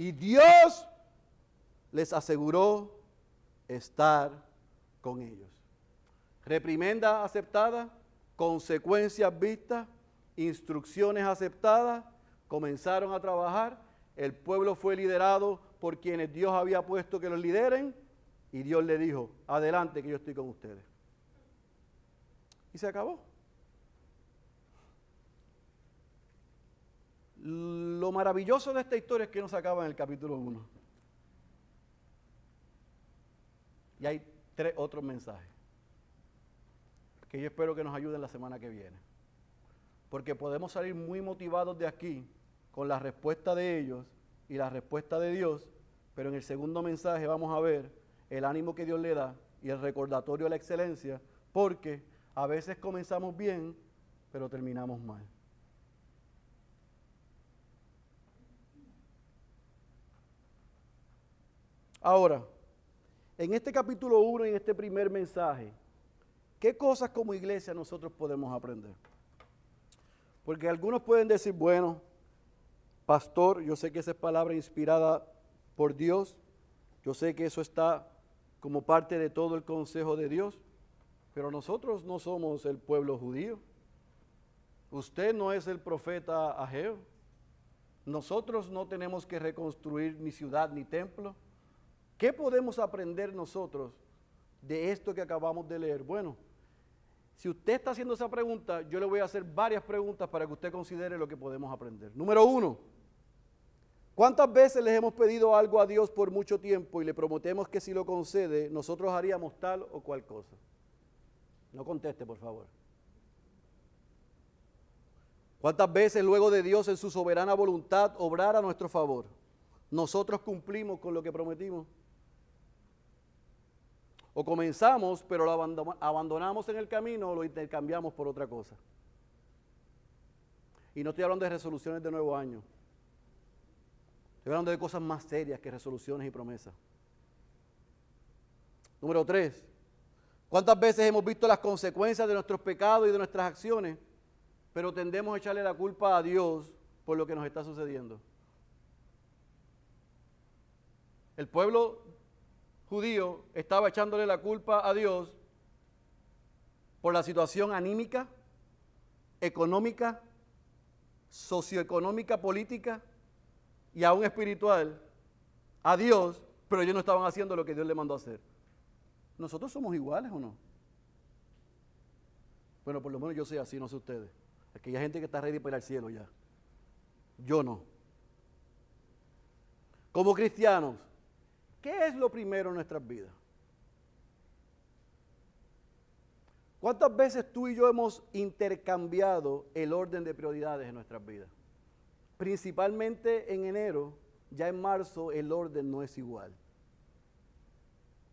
Y Dios les aseguró estar con ellos. Reprimenda aceptada, consecuencias vistas, instrucciones aceptadas, comenzaron a trabajar, el pueblo fue liderado por quienes Dios había puesto que los lideren y Dios le dijo, adelante que yo estoy con ustedes. Y se acabó. Lo maravilloso de esta historia es que no se acaba en el capítulo 1. Y hay tres otros mensajes que yo espero que nos ayuden la semana que viene. Porque podemos salir muy motivados de aquí con la respuesta de ellos y la respuesta de Dios, pero en el segundo mensaje vamos a ver el ánimo que Dios le da y el recordatorio de la excelencia, porque a veces comenzamos bien, pero terminamos mal. Ahora, en este capítulo 1, en este primer mensaje, ¿qué cosas como iglesia nosotros podemos aprender? Porque algunos pueden decir, bueno, pastor, yo sé que esa es palabra inspirada por Dios, yo sé que eso está como parte de todo el consejo de Dios, pero nosotros no somos el pueblo judío. Usted no es el profeta Ageo. Nosotros no tenemos que reconstruir ni ciudad ni templo. ¿Qué podemos aprender nosotros de esto que acabamos de leer? Bueno, si usted está haciendo esa pregunta, yo le voy a hacer varias preguntas para que usted considere lo que podemos aprender. Número uno, ¿cuántas veces les hemos pedido algo a Dios por mucho tiempo y le prometemos que si lo concede, nosotros haríamos tal o cual cosa? No conteste, por favor. ¿Cuántas veces luego de Dios en su soberana voluntad obrar a nuestro favor, nosotros cumplimos con lo que prometimos? O comenzamos, pero lo abandonamos en el camino o lo intercambiamos por otra cosa. Y no estoy hablando de resoluciones de nuevo año. Estoy hablando de cosas más serias que resoluciones y promesas. Número tres. ¿Cuántas veces hemos visto las consecuencias de nuestros pecados y de nuestras acciones, pero tendemos a echarle la culpa a Dios por lo que nos está sucediendo? El pueblo judío estaba echándole la culpa a Dios por la situación anímica, económica, socioeconómica, política y aún espiritual a Dios, pero ellos no estaban haciendo lo que Dios le mandó a hacer. ¿Nosotros somos iguales o no? Bueno, por lo menos yo soy así, no sé ustedes. Aquí hay gente que está ready para ir al cielo ya. Yo no. Como cristianos, ¿Qué es lo primero en nuestras vidas? ¿Cuántas veces tú y yo hemos intercambiado el orden de prioridades en nuestras vidas? Principalmente en enero, ya en marzo el orden no es igual.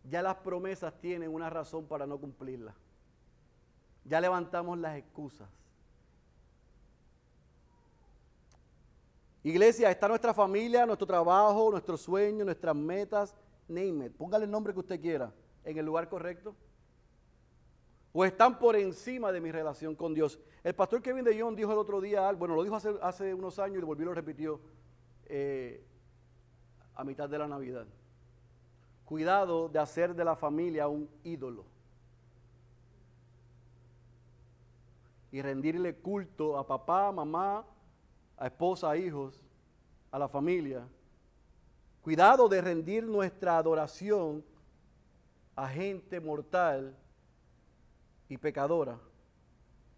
Ya las promesas tienen una razón para no cumplirlas. Ya levantamos las excusas. Iglesia, está nuestra familia, nuestro trabajo, nuestros sueños, nuestras metas, name it. Póngale el nombre que usted quiera en el lugar correcto. O están por encima de mi relación con Dios. El pastor Kevin de Jong dijo el otro día, bueno, lo dijo hace, unos años y volvió y lo repitió eh, a mitad de la Navidad. Cuidado de hacer de la familia un ídolo. Y rendirle culto a papá, mamá, a esposa, a hijos, a la familia. Cuidado de rendir nuestra adoración a gente mortal y pecadora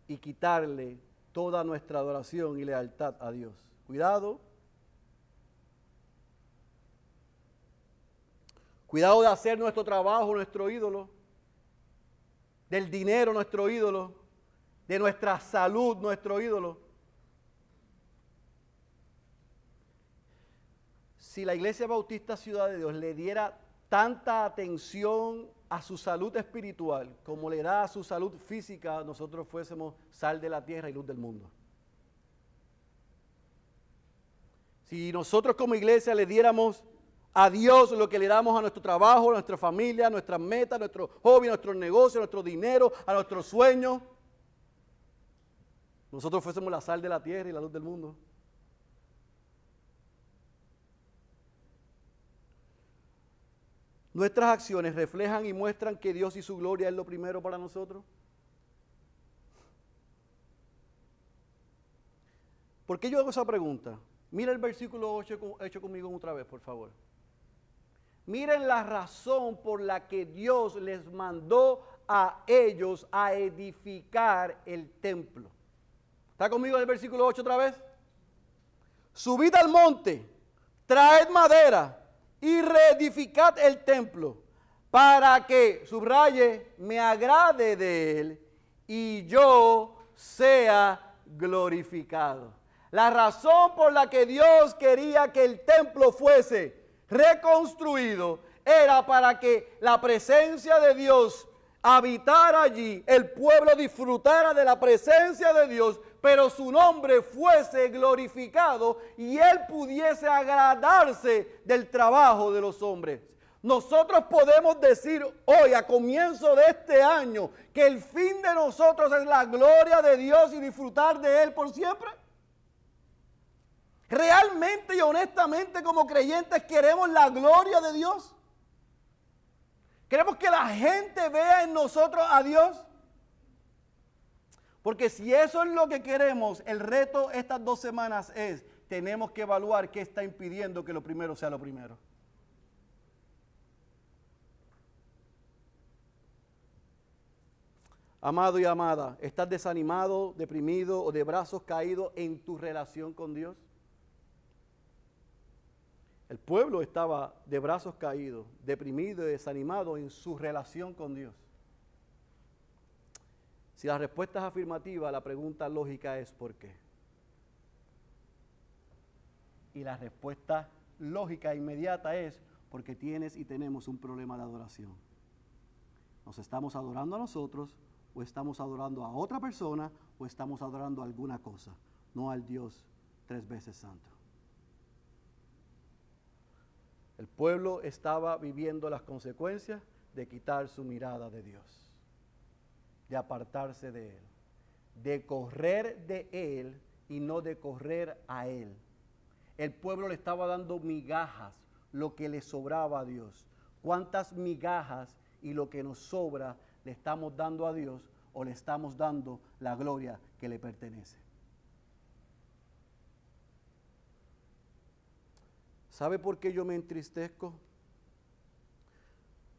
y quitarle toda nuestra adoración y lealtad a Dios. Cuidado. Cuidado de hacer nuestro trabajo nuestro ídolo, del dinero nuestro ídolo, de nuestra salud nuestro ídolo. Si la Iglesia Bautista Ciudad de Dios le diera tanta atención a su salud espiritual como le da a su salud física, nosotros fuésemos sal de la tierra y luz del mundo. Si nosotros como iglesia le diéramos a Dios lo que le damos a nuestro trabajo, a nuestra familia, a nuestras metas, a nuestro hobby, a nuestros negocios, a nuestro dinero, a nuestros sueños, nosotros fuésemos la sal de la tierra y la luz del mundo. ¿Nuestras acciones reflejan y muestran que Dios y su gloria es lo primero para nosotros? ¿Por qué yo hago esa pregunta? Mira el versículo 8 hecho conmigo otra vez, por favor. Miren la razón por la que Dios les mandó a ellos a edificar el templo. ¿Está conmigo el versículo 8 otra vez? subid al monte, traed madera y reedificad el templo, para que, subraye, me agrade de él y yo sea glorificado. La razón por la que Dios quería que el templo fuese reconstruido era para que la presencia de Dios habitara allí, el pueblo disfrutara de la presencia de Dios, pero su nombre fuese glorificado y él pudiese agradarse del trabajo de los hombres. Nosotros podemos decir hoy, a comienzo de este año, que el fin de nosotros es la gloria de Dios y disfrutar de Él por siempre. Realmente y honestamente como creyentes queremos la gloria de Dios. Queremos que la gente vea en nosotros a Dios. Porque si eso es lo que queremos, el reto estas dos semanas es, tenemos que evaluar qué está impidiendo que lo primero sea lo primero. Amado y amada, ¿estás desanimado, deprimido o de brazos caídos en tu relación con Dios? El pueblo estaba de brazos caídos, deprimido y desanimado en su relación con Dios. Si la respuesta es afirmativa, la pregunta lógica es ¿por qué? Y la respuesta lógica e inmediata es porque tienes y tenemos un problema de adoración. Nos estamos adorando a nosotros o estamos adorando a otra persona o estamos adorando a alguna cosa, no al Dios tres veces santo. El pueblo estaba viviendo las consecuencias de quitar su mirada de Dios, de apartarse de Él, de correr de Él y no de correr a Él. El pueblo le estaba dando migajas, lo que le sobraba a Dios. ¿Cuántas migajas y lo que nos sobra le estamos dando a Dios o le estamos dando la gloria que le pertenece. ¿Sabe por qué yo me entristezco?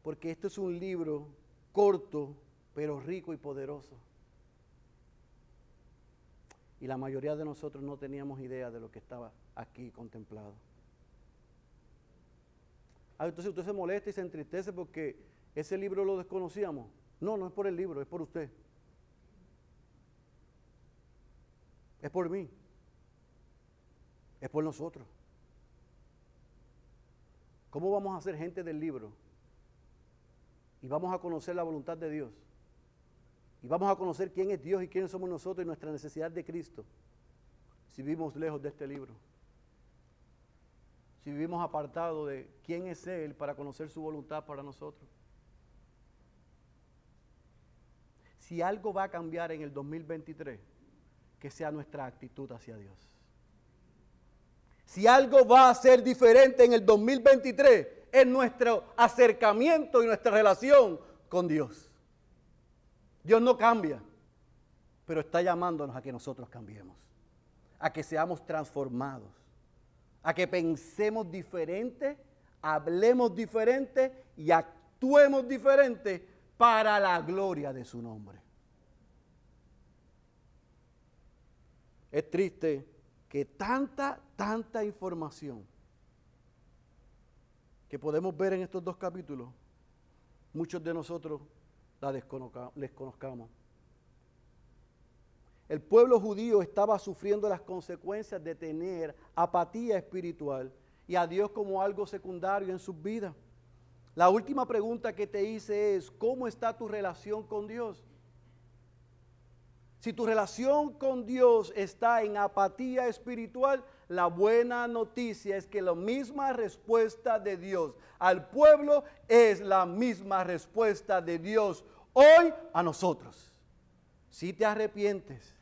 Porque este es un libro corto, pero rico y poderoso. Y la mayoría de nosotros no teníamos idea de lo que estaba aquí contemplado. Ah, entonces usted se molesta y se entristece porque ese libro lo desconocíamos. No, no es por el libro, es por usted. Es por mí. Es por nosotros. ¿Cómo vamos a ser gente del libro? Y vamos a conocer la voluntad de Dios. Y vamos a conocer quién es Dios y quiénes somos nosotros y nuestra necesidad de Cristo. Si vivimos lejos de este libro. Si vivimos apartados de quién es Él para conocer su voluntad para nosotros. si algo va a cambiar en el 2023, que sea nuestra actitud hacia Dios. Si algo va a ser diferente en el 2023, es nuestro acercamiento y nuestra relación con Dios. Dios no cambia, pero está llamándonos a que nosotros cambiemos, a que seamos transformados, a que pensemos diferente, hablemos diferente y actuemos diferente para la gloria de su nombre. Es triste que tanta, tanta información que podemos ver en estos dos capítulos, muchos de nosotros la desconozcamos. El pueblo judío estaba sufriendo las consecuencias de tener apatía espiritual y a Dios como algo secundario en sus vidas. La última pregunta que te hice es, ¿cómo está tu relación con Dios? Si tu relación con Dios está en apatía espiritual, la buena noticia es que la misma respuesta de Dios al pueblo es la misma respuesta de Dios hoy a nosotros. Si te arrepientes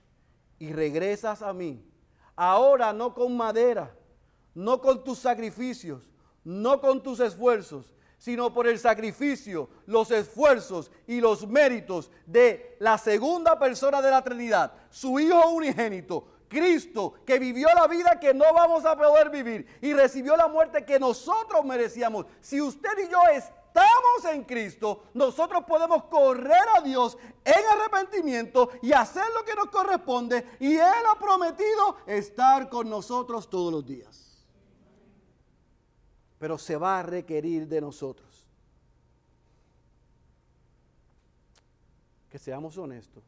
y regresas a mí, ahora no con madera, no con tus sacrificios, no con tus esfuerzos, sino por el sacrificio, los esfuerzos y los méritos de la segunda persona de la Trinidad, su Hijo unigénito, Cristo, que vivió la vida que no vamos a poder vivir y recibió la muerte que nosotros merecíamos. Si usted y yo estamos en Cristo, nosotros podemos correr a Dios en arrepentimiento y hacer lo que nos corresponde. Y Él ha prometido estar con nosotros todos los días. Pero se va a requerir de nosotros que seamos honestos,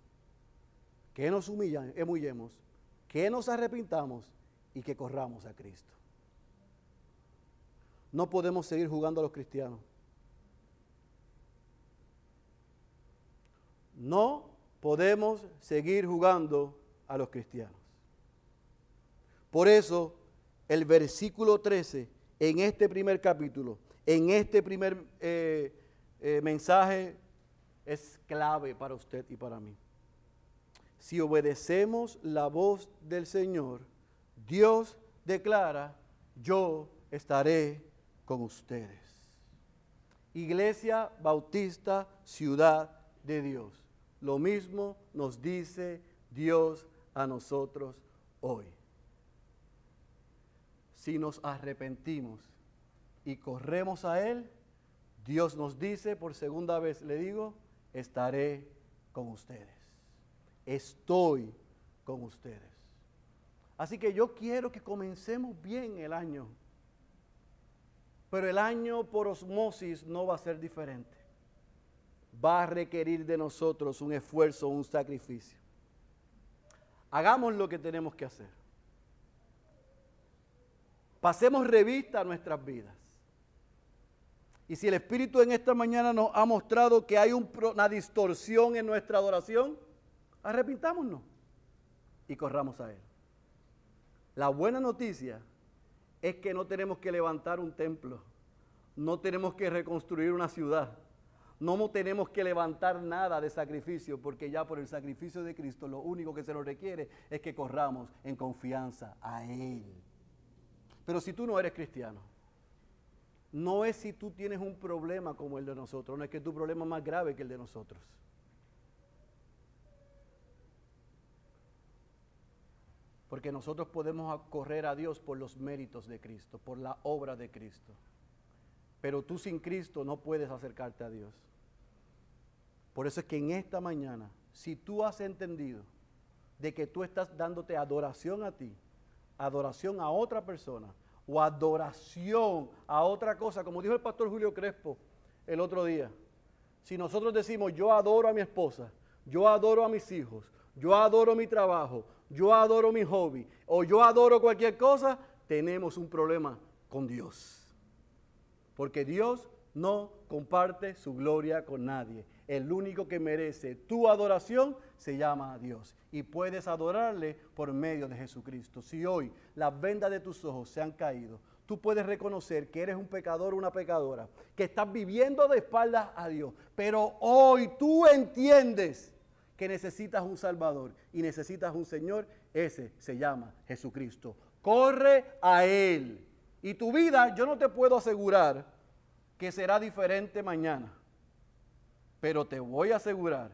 que nos humillemos, que nos arrepintamos y que corramos a Cristo. No podemos seguir jugando a los cristianos. No podemos seguir jugando a los cristianos. Por eso, el versículo 13, en este primer capítulo, en este primer eh, eh, mensaje, es clave para usted y para mí. Si obedecemos la voz del Señor, Dios declara, yo estaré con ustedes. Iglesia Bautista, ciudad de Dios. Lo mismo nos dice Dios a nosotros hoy. Si nos arrepentimos y corremos a Él, Dios nos dice por segunda vez, le digo, estaré con ustedes. Estoy con ustedes. Así que yo quiero que comencemos bien el año. Pero el año por osmosis no va a ser diferente. Va a requerir de nosotros un esfuerzo, un sacrificio. Hagamos lo que tenemos que hacer. Pasemos revista a nuestras vidas. Y si el Espíritu en esta mañana nos ha mostrado que hay una distorsión en nuestra adoración, arrepintámonos y corramos a Él. La buena noticia es que no tenemos que levantar un templo, no tenemos que reconstruir una ciudad, no tenemos que levantar nada de sacrificio, porque ya por el sacrificio de Cristo lo único que se nos requiere es que corramos en confianza a Él. Pero si tú no eres cristiano, no es si tú tienes un problema como el de nosotros, no es que tu problema es más grave que el de nosotros. Porque nosotros podemos correr a Dios por los méritos de Cristo, por la obra de Cristo. Pero tú sin Cristo no puedes acercarte a Dios. Por eso es que en esta mañana, si tú has entendido de que tú estás dándote adoración a ti, adoración a otra persona o adoración a otra cosa, como dijo el pastor Julio Crespo el otro día, si nosotros decimos yo adoro a mi esposa, yo adoro a mis hijos, yo adoro mi trabajo, yo adoro mi hobby o yo adoro cualquier cosa, tenemos un problema con Dios. Porque Dios no comparte su gloria con nadie. El único que merece tu adoración se llama Dios. Y puedes adorarle por medio de Jesucristo. Si hoy las vendas de tus ojos se han caído, tú puedes reconocer que eres un pecador o una pecadora, que estás viviendo de espaldas a Dios. Pero hoy tú entiendes que necesitas un Salvador y necesitas un Señor, ese se llama Jesucristo. Corre a Él. Y tu vida, yo no te puedo asegurar que será diferente mañana, pero te voy a asegurar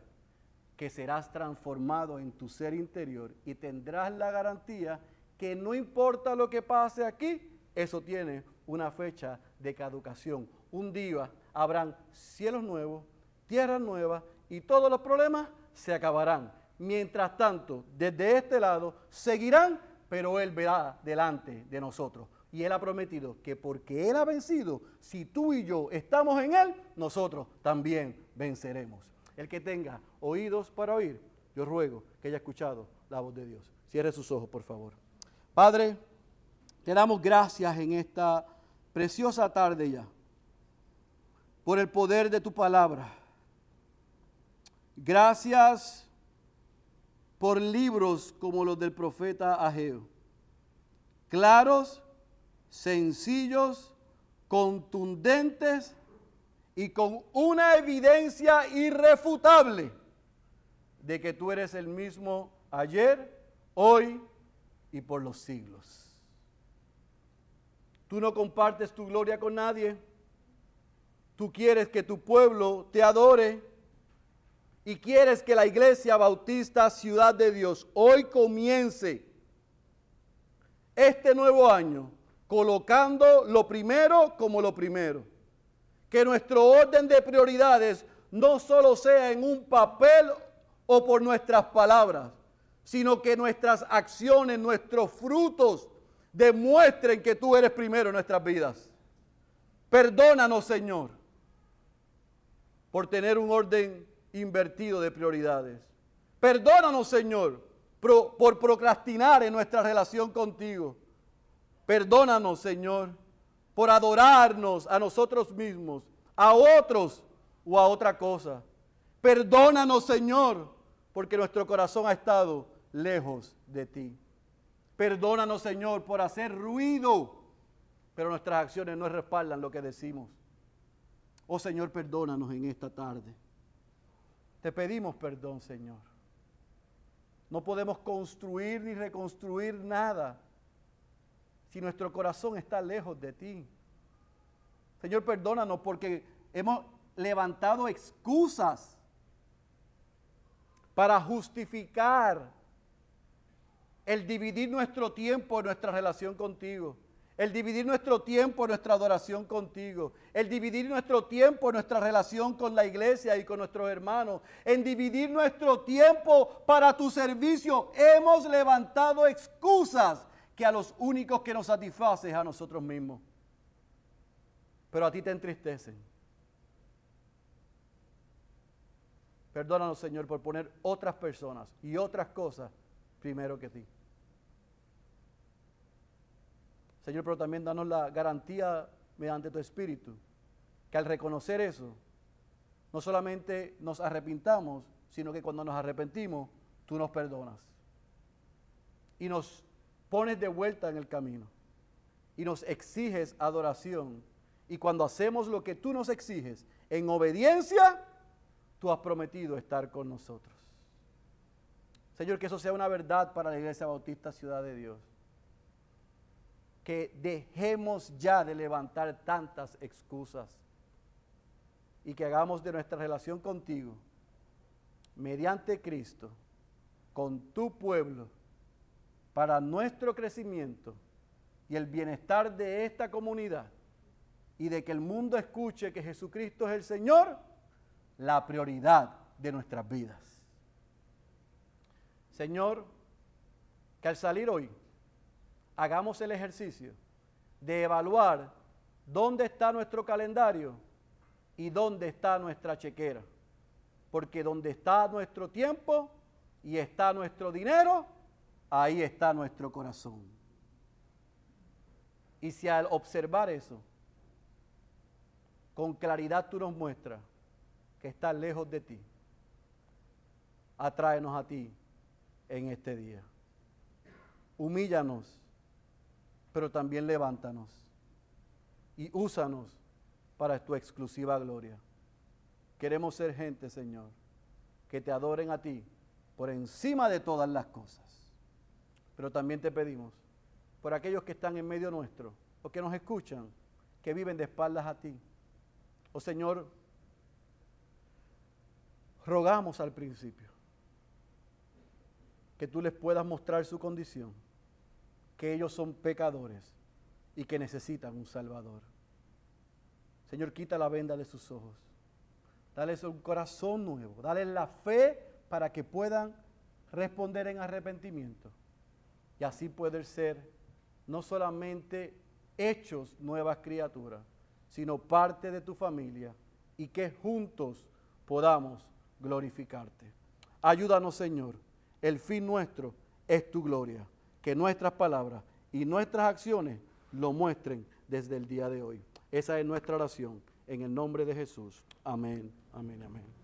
que serás transformado en tu ser interior y tendrás la garantía que no importa lo que pase aquí, eso tiene una fecha de caducación. Un día habrán cielos nuevos, tierras nuevas y todos los problemas se acabarán. Mientras tanto, desde este lado seguirán, pero Él verá delante de nosotros. Y Él ha prometido que porque Él ha vencido, si tú y yo estamos en Él, nosotros también venceremos. El que tenga oídos para oír, yo ruego que haya escuchado la voz de Dios. Cierre sus ojos, por favor. Padre, te damos gracias en esta preciosa tarde ya, por el poder de tu palabra. Gracias por libros como los del profeta Ageo. Claros, sencillos, contundentes y con una evidencia irrefutable de que tú eres el mismo ayer, hoy y por los siglos. Tú no compartes tu gloria con nadie. Tú quieres que tu pueblo te adore y quieres que la iglesia bautista Ciudad de Dios hoy comience este nuevo año colocando lo primero como lo primero. Que nuestro orden de prioridades no solo sea en un papel o por nuestras palabras, sino que nuestras acciones, nuestros frutos demuestren que tú eres primero en nuestras vidas. Perdónanos, Señor, por tener un orden invertido de prioridades. Perdónanos, Señor, por procrastinar en nuestra relación contigo. Perdónanos, Señor, por adorarnos a nosotros mismos, a otros o a otra cosa. Perdónanos, Señor, porque nuestro corazón ha estado lejos de ti. Perdónanos, Señor, por hacer ruido, pero nuestras acciones no respaldan lo que decimos. Oh Señor, perdónanos en esta tarde. Te pedimos perdón, Señor. No podemos construir ni reconstruir nada si nuestro corazón está lejos de ti. Señor, perdónanos porque hemos levantado excusas para justificar el dividir nuestro tiempo en nuestra relación contigo, el dividir nuestro tiempo en nuestra adoración contigo, el dividir nuestro tiempo en nuestra relación con la iglesia y con nuestros hermanos, en dividir nuestro tiempo para tu servicio. Hemos levantado excusas que a los únicos que nos satisfacen a nosotros mismos. Pero a ti te entristecen. Perdónanos, Señor, por poner otras personas y otras cosas primero que ti. Señor, pero también danos la garantía mediante tu Espíritu, que al reconocer eso, no solamente nos arrepintamos, sino que cuando nos arrepentimos, tú nos perdonas. Y nos pones de vuelta en el camino. Y nos exiges adoración. Y cuando hacemos lo que tú nos exiges en obediencia, tú has prometido estar con nosotros. Señor, que eso sea una verdad para la Iglesia Bautista Ciudad de Dios. Que dejemos ya de levantar tantas excusas y que hagamos de nuestra relación contigo, mediante Cristo, con tu pueblo, para nuestro crecimiento y el bienestar de esta comunidad y de que el mundo escuche que Jesucristo es el Señor la prioridad de nuestras vidas. Señor, que al salir hoy hagamos el ejercicio de evaluar dónde está nuestro calendario y dónde está nuestra chequera. Porque donde está nuestro tiempo y está nuestro dinero, ahí está nuestro corazón. Y si al observar eso, con claridad tú nos muestras que está lejos de ti, atráenos a ti en este día. Humíllanos, pero también levántanos y úsanos para tu exclusiva gloria. Queremos ser gente, Señor, que te adoren a ti por encima de todas las cosas. Pero también te pedimos por aquellos que están en medio nuestro o que nos escuchan, que viven de espaldas a ti. Oh Señor, rogamos al principio que tú les puedas mostrar su condición, que ellos son pecadores y que necesitan un Salvador. Señor, quita la venda de sus ojos. Dale un corazón nuevo. Dale la fe para que puedan responder en arrepentimiento. Y así poder ser no solamente hechos nuevas criaturas, sino parte de tu familia y que juntos podamos glorificarte. Ayúdanos, Señor. El fin nuestro es tu gloria. Que nuestras palabras y nuestras acciones lo muestren desde el día de hoy. Esa es nuestra oración. En el nombre de Jesús. Amén, amén, amén.